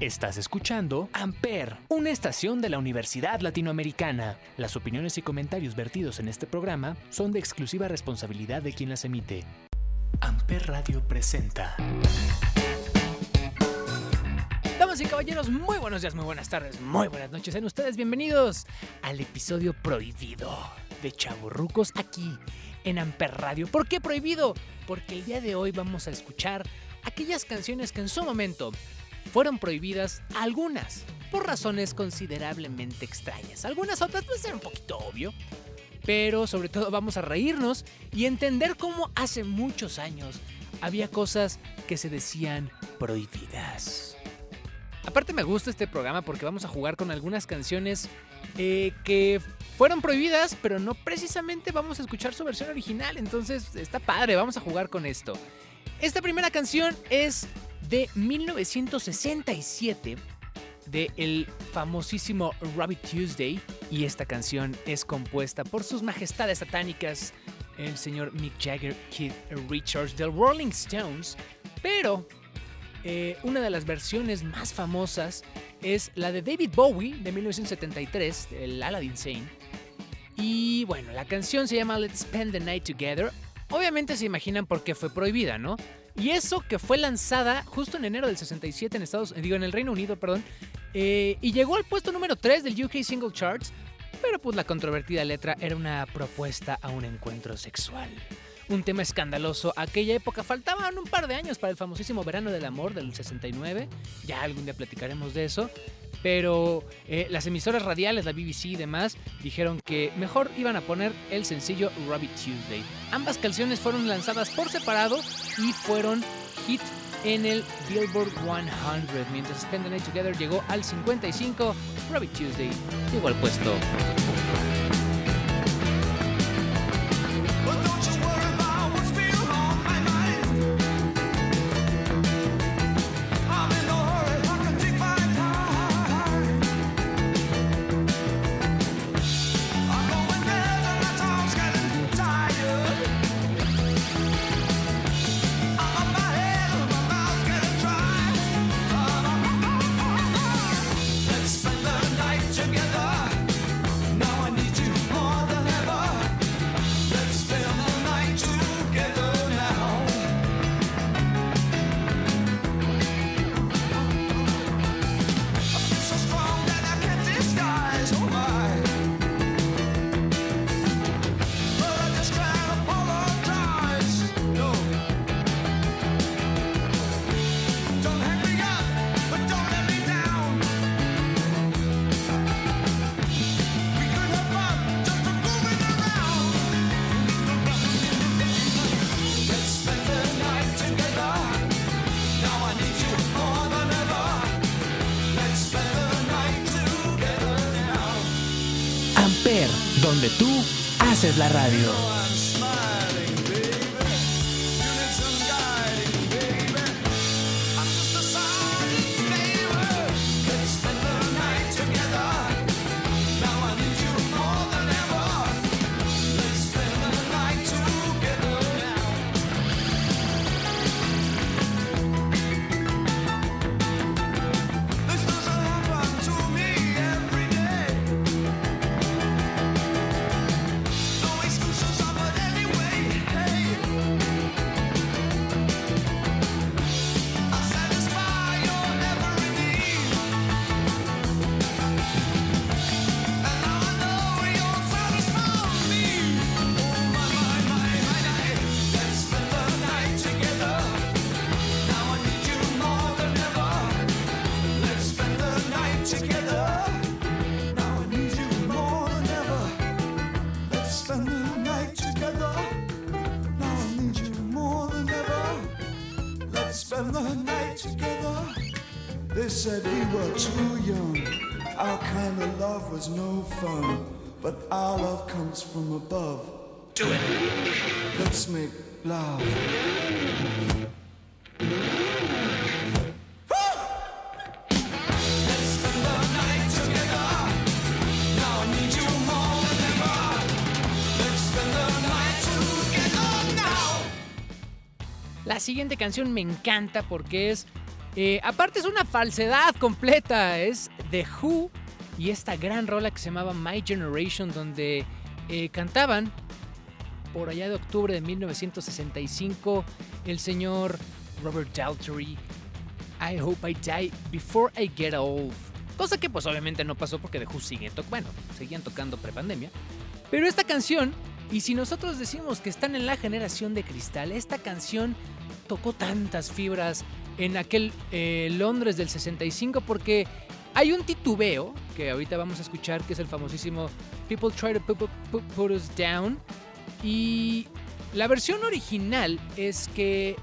Estás escuchando Amper, una estación de la Universidad Latinoamericana. Las opiniones y comentarios vertidos en este programa son de exclusiva responsabilidad de quien las emite. Amper Radio presenta. Damas y caballeros, muy buenos días, muy buenas tardes, muy buenas noches. Sean ustedes bienvenidos al episodio prohibido de Chaburrucos aquí en Amper Radio. ¿Por qué prohibido? Porque el día de hoy vamos a escuchar aquellas canciones que en su momento fueron prohibidas algunas, por razones considerablemente extrañas. Algunas otras puede ser un poquito obvio, pero sobre todo vamos a reírnos y entender cómo hace muchos años había cosas que se decían prohibidas. Aparte me gusta este programa porque vamos a jugar con algunas canciones eh, que fueron prohibidas, pero no precisamente vamos a escuchar su versión original, entonces está padre, vamos a jugar con esto. Esta primera canción es de 1967 de el famosísimo Rabbit Tuesday y esta canción es compuesta por sus majestades satánicas el señor Mick Jagger, Keith Richards del Rolling Stones, pero eh, una de las versiones más famosas es la de David Bowie de 1973, el Aladdin Sane. Y bueno, la canción se llama Let's Spend the Night Together. Obviamente se imaginan por qué fue prohibida, ¿no? Y eso que fue lanzada justo en enero del 67 en Estados digo en el Reino Unido, perdón, eh, y llegó al puesto número 3 del UK Single Charts, pero pues la controvertida letra era una propuesta a un encuentro sexual. Un tema escandaloso. Aquella época faltaban un par de años para el famosísimo Verano del Amor del 69. Ya algún día platicaremos de eso pero eh, las emisoras radiales, la BBC y demás, dijeron que mejor iban a poner el sencillo Rabbit Tuesday. Ambas canciones fueron lanzadas por separado y fueron hit en el Billboard 100, mientras Spend the Night Together llegó al 55, Rabbit Tuesday llegó al puesto haces la radio. Said we were too young. Our kind of love was no fun. But our love comes from above. Do it. Let's make love. La siguiente canción me encanta porque es Eh, aparte es una falsedad completa, es The Who y esta gran rola que se llamaba My Generation donde eh, cantaban por allá de octubre de 1965 el señor Robert Daltrey I Hope I Die Before I Get Old. Cosa que pues obviamente no pasó porque The Who sigue tocando, bueno, seguían tocando prepandemia. Pero esta canción, y si nosotros decimos que están en la generación de cristal, esta canción tocó tantas fibras en aquel eh, Londres del 65 porque hay un titubeo que ahorita vamos a escuchar que es el famosísimo People Try to Put, Us Down y la versión original es que,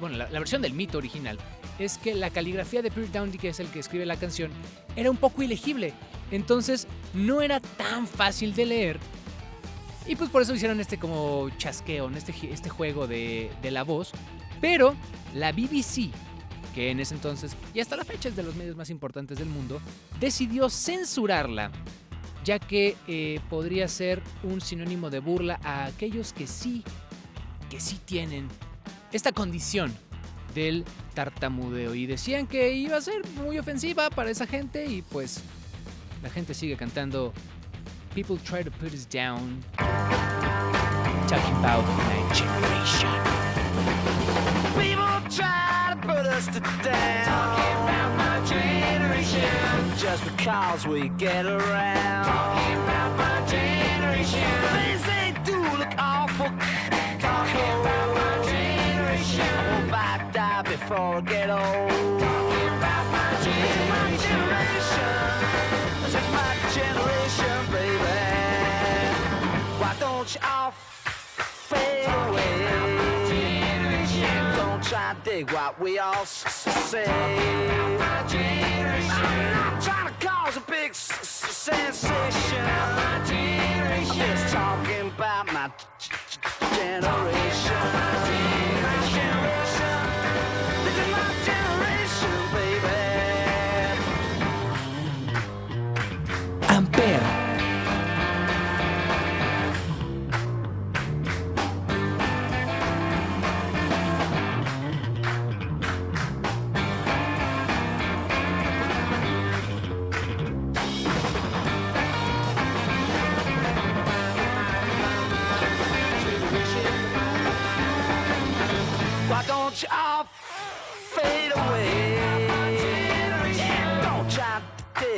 bueno, la, versión del mito original es que la caligrafía de Peter Downey, que es el que escribe la canción, era un poco ilegible. Entonces no era tan fácil de leer. Y pues por eso hicieron este como chasqueo, este, este juego de, de la voz. Pero la BBC que en ese entonces, y hasta la fecha es de los medios más importantes del mundo, decidió censurarla, ya que eh, podría ser un sinónimo de burla a aquellos que sí, que sí tienen esta condición del tartamudeo. Y decían que iba a ser muy ofensiva para esa gente y pues la gente sigue cantando People try to put us down. Talking about my generation. Put us to down. Talking about my generation. Just because we get around. Talking about my generation. Things they do look awful. Talking about my generation. I hope I die before I get old. Dig what we all say. I'm not trying to cause a big sensation. I'm just talking about my generation.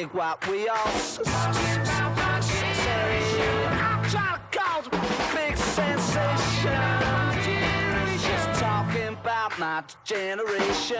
Dig what we all trying to cause a big sensation. Talking about my generation.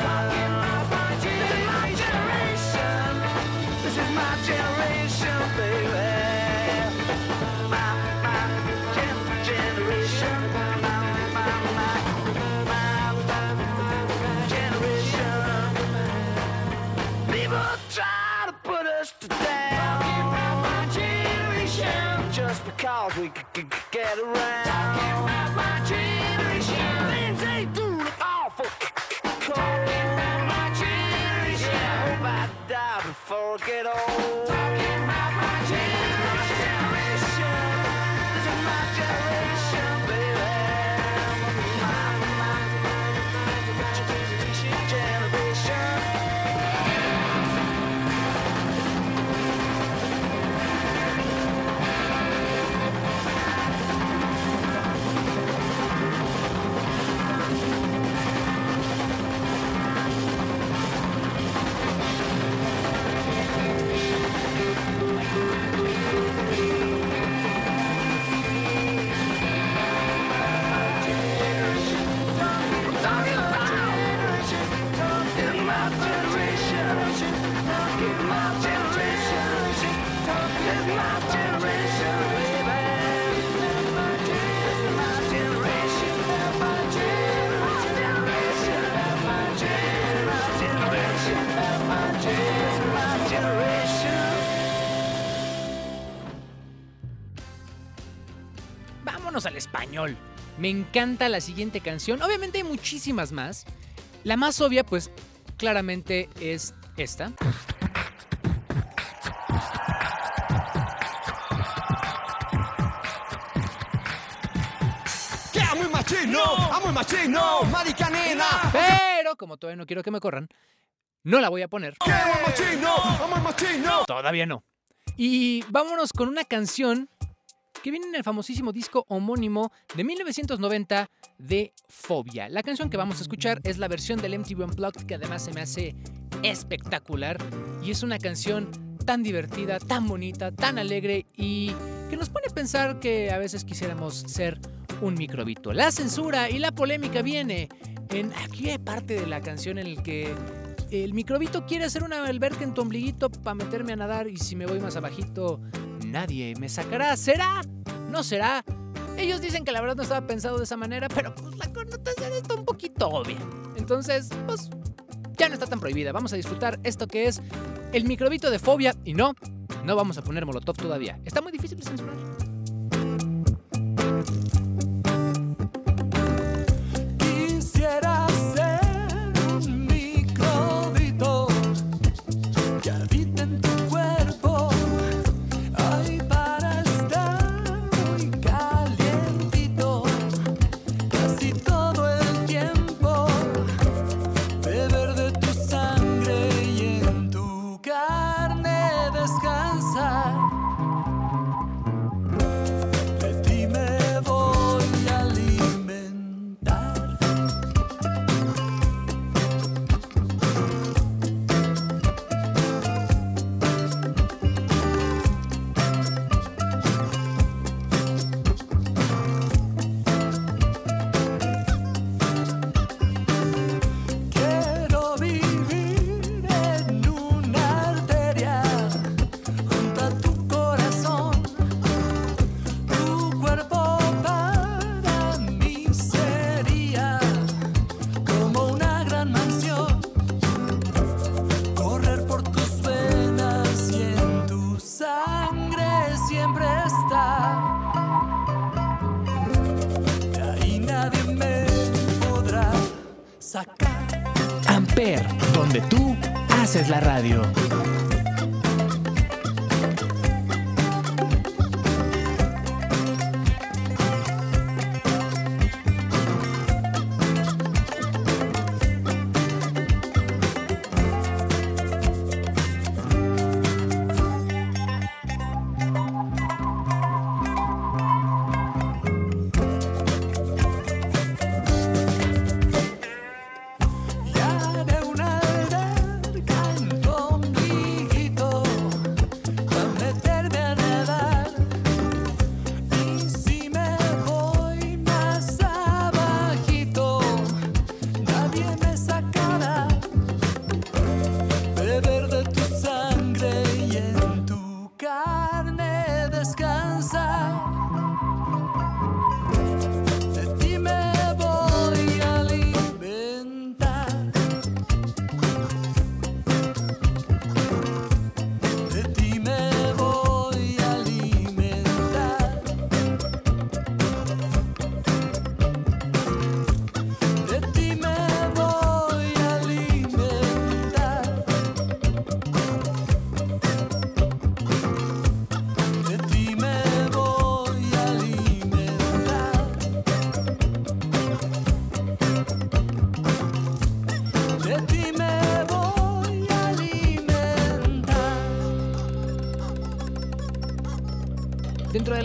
Could get español. Me encanta la siguiente canción. Obviamente hay muchísimas más. La más obvia, pues, claramente es esta. Pero, como todavía no quiero que me corran, no la voy a poner. Todavía no. Y vámonos con una canción que viene en el famosísimo disco homónimo de 1990 de Fobia. La canción que vamos a escuchar es la versión del MTV Unplugged que además se me hace espectacular y es una canción tan divertida, tan bonita, tan alegre y que nos pone a pensar que a veces quisiéramos ser un microbito. La censura y la polémica viene en aquella parte de la canción en el que el microbito quiere hacer una alberca en tu ombliguito para meterme a nadar y si me voy más abajito nadie me sacará. ¿Será? ¿No será? Ellos dicen que la verdad no estaba pensado de esa manera, pero pues la connotación está un poquito obvia. Entonces, pues ya no está tan prohibida. Vamos a disfrutar esto que es el microbito de fobia y no, no vamos a poner molotov todavía. Está muy difícil de censurar.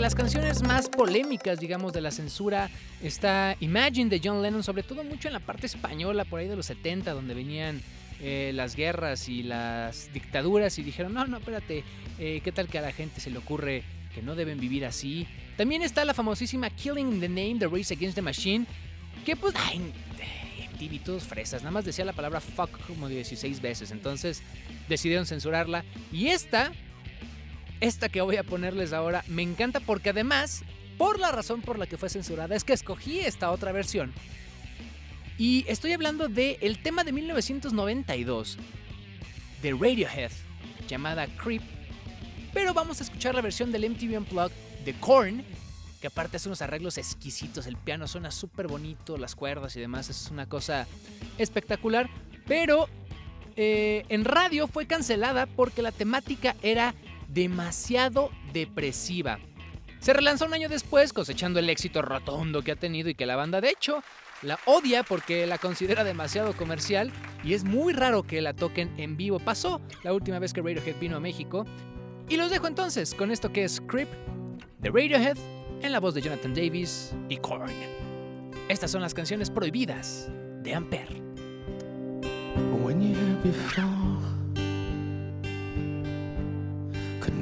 Las canciones más polémicas, digamos, de la censura, está Imagine de John Lennon, sobre todo mucho en la parte española, por ahí de los 70, donde venían eh, las guerras y las dictaduras y dijeron, no, no, espérate, eh, ¿qué tal que a la gente se le ocurre que no deben vivir así? También está la famosísima Killing in the Name de Race Against the Machine, que pues, ay, todos fresas, nada más decía la palabra fuck como 16 veces, entonces decidieron censurarla. Y esta, esta que voy a ponerles ahora, me encanta porque además, por la razón por la que fue censurada, es que escogí esta otra versión. Y estoy hablando del el tema de 1992 de Radiohead, llamada Creep. Pero vamos a escuchar la versión del MTV Unplugged de Korn, que aparte hace unos arreglos exquisitos, el piano suena súper bonito, las cuerdas y demás, es una cosa espectacular. Pero eh, en radio fue cancelada porque la temática era demasiado depresiva. Se relanzó un año después, cosechando el éxito rotundo que ha tenido y que la banda, de hecho, la odia porque la considera demasiado comercial y es muy raro que la toquen en vivo. Pasó la última vez que Radiohead vino a México. Y los dejo entonces con esto que es Creep de Radiohead en la voz de Jonathan Davis y Korn. Estas son las canciones prohibidas de Ampere.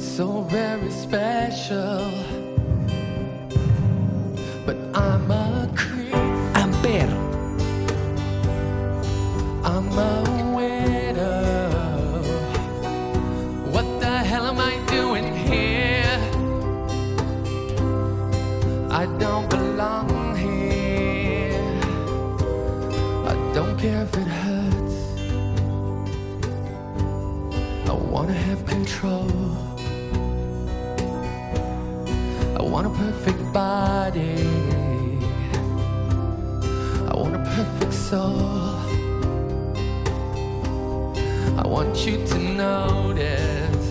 So very special. But I'm a creep. Ampere. I'm a widow. What the hell am I doing here? I don't belong here. I don't care if it hurts. I wanna have control. Want a perfect body. I want a perfect soul. I want you to notice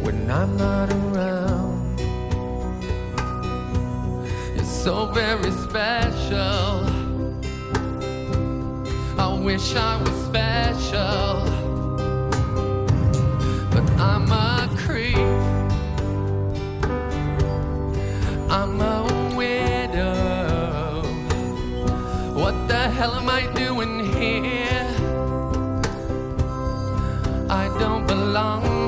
when I'm not around. You're so very special. I wish I was special, What the hell am I doing here? I don't belong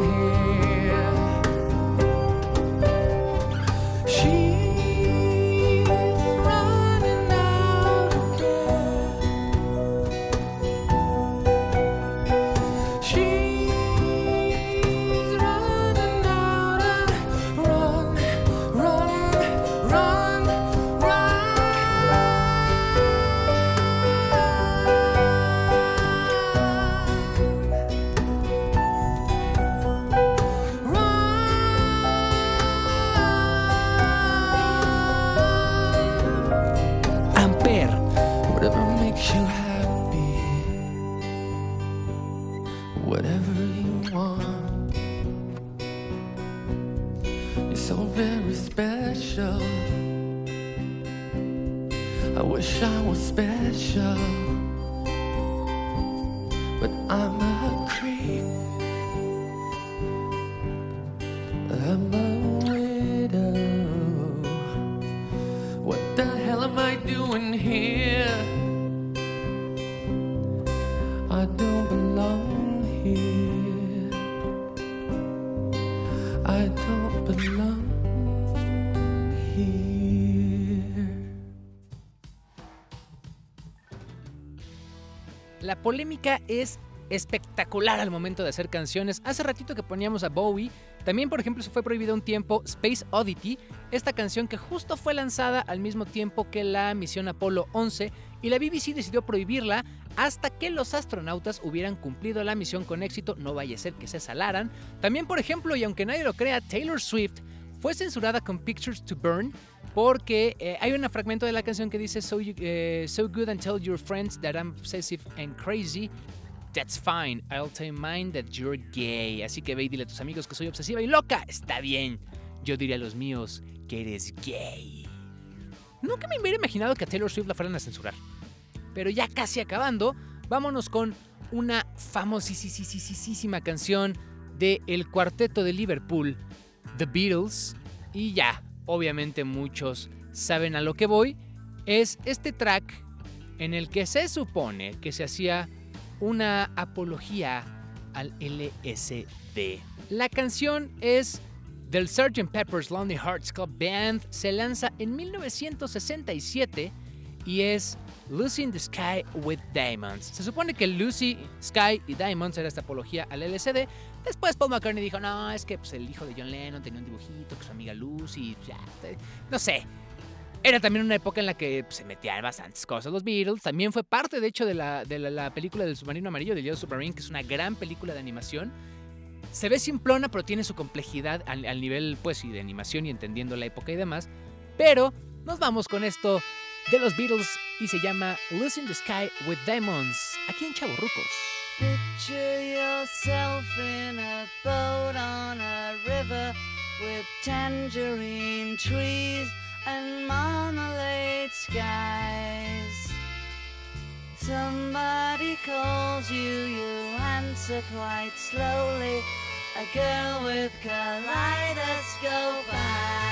You're so very special. I wish I was special, but I'm Es espectacular al momento de hacer canciones. Hace ratito que poníamos a Bowie, también por ejemplo se fue prohibida un tiempo Space Oddity, esta canción que justo fue lanzada al mismo tiempo que la misión Apolo 11 y la BBC decidió prohibirla hasta que los astronautas hubieran cumplido la misión con éxito, no vaya a ser que se salaran. También por ejemplo, y aunque nadie lo crea, Taylor Swift fue censurada con Pictures to Burn porque eh, hay un fragmento de la canción que dice so, eh, so good and tell your friends that I'm obsessive and crazy. That's fine, I'll tell mine that you're gay. Así que ve y dile a tus amigos que soy obsesiva y loca. Está bien. Yo diré a los míos que eres gay. Nunca me hubiera imaginado que a Taylor Swift la fueran a censurar. Pero ya casi acabando, vámonos con una famosísima canción de el cuarteto de Liverpool, The Beatles. Y ya, obviamente muchos saben a lo que voy. Es este track en el que se supone que se hacía una apología al LSD. La canción es del Sgt. Pepper's Lonely Hearts Club Band, se lanza en 1967 y es Lucy in the Sky with Diamonds. Se supone que Lucy, Sky y Diamonds era esta apología al LSD. Después Paul McCartney dijo, no, es que pues, el hijo de John Lennon tenía un dibujito con su amiga Lucy. ya, no sé. Era también una época en la que se metían bastantes cosas los Beatles. También fue parte, de hecho, de la, de la, la película del submarino amarillo, de Yellow Submarine, que es una gran película de animación. Se ve simplona, pero tiene su complejidad al, al nivel, pues, sí, de animación y entendiendo la época y demás. Pero nos vamos con esto de los Beatles y se llama Losing the Sky with Diamonds, aquí en Chavo. Picture yourself in a boat on a river with tangerine trees and marmalade skies. Somebody calls you, you answer quite slowly. A girl with kaleidoscope eyes.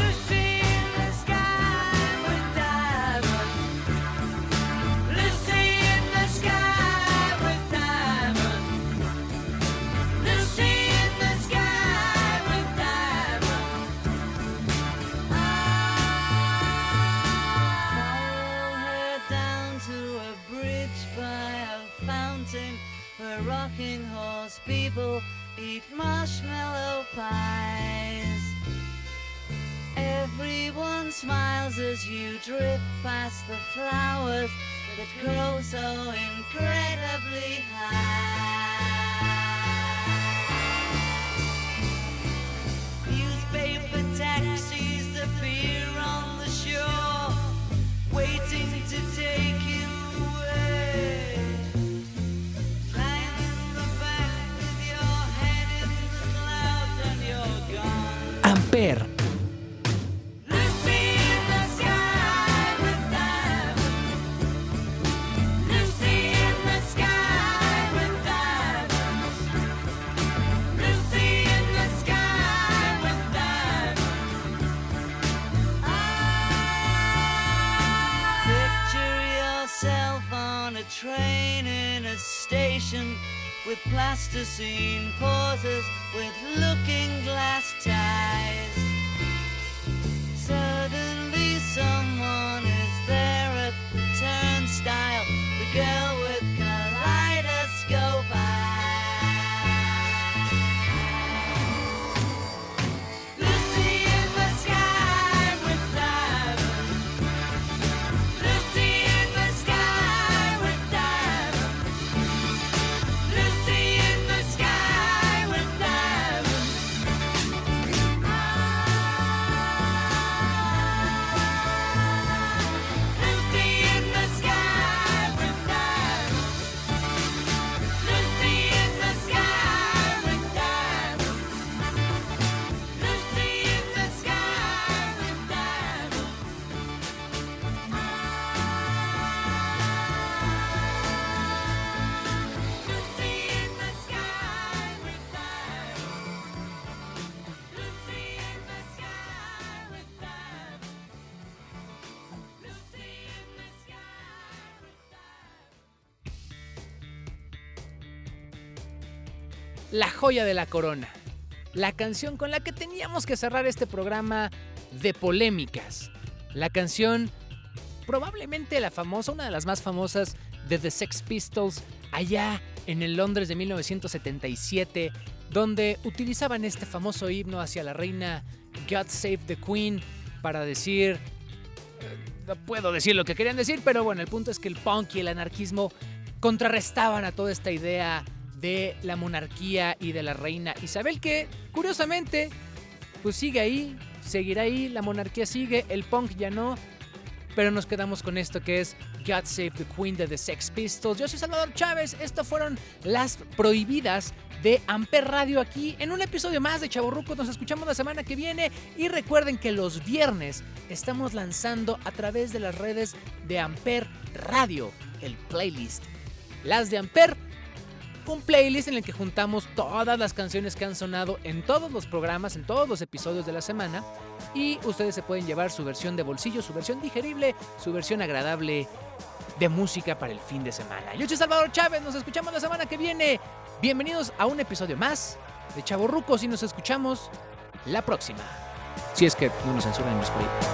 Where rocking horse people eat marshmallow pies. Everyone smiles as you drift past the flowers that grow so incredibly high. Newspaper taxis appear on the shore, waiting to take with plasticine pauses with looking glass ties. Suddenly someone is there at the turnstile. La joya de la corona. La canción con la que teníamos que cerrar este programa de polémicas. La canción probablemente la famosa, una de las más famosas de The Sex Pistols allá en el Londres de 1977, donde utilizaban este famoso himno hacia la reina God Save the Queen para decir... eh, No puedo decir lo que querían decir, pero bueno, el punto es que el punk y el anarquismo contrarrestaban a toda esta idea de la monarquía y de la reina Isabel, que curiosamente, pues sigue ahí, seguirá ahí, la monarquía sigue, el punk ya no, pero nos quedamos con esto que es God Save the Queen de The Sex Pistols. Yo soy Salvador Chávez, estas fueron las prohibidas de Amper Radio aquí en un episodio más de Chaborrucos. Nos escuchamos la semana que viene y recuerden que los viernes estamos lanzando a través de las redes de Amper Radio el playlist. Las de Amper un playlist en el que juntamos todas las canciones que han sonado en todos los programas, en todos los episodios de la semana. Y ustedes se pueden llevar su versión de bolsillo, su versión digerible, su versión agradable de música para el fin de semana. Yo soy Salvador Chávez, nos escuchamos la semana que viene. Bienvenidos a un episodio más de Chaborrucos y nos escuchamos la próxima. Si es que no nos censuran en los proyectos.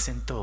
Presentó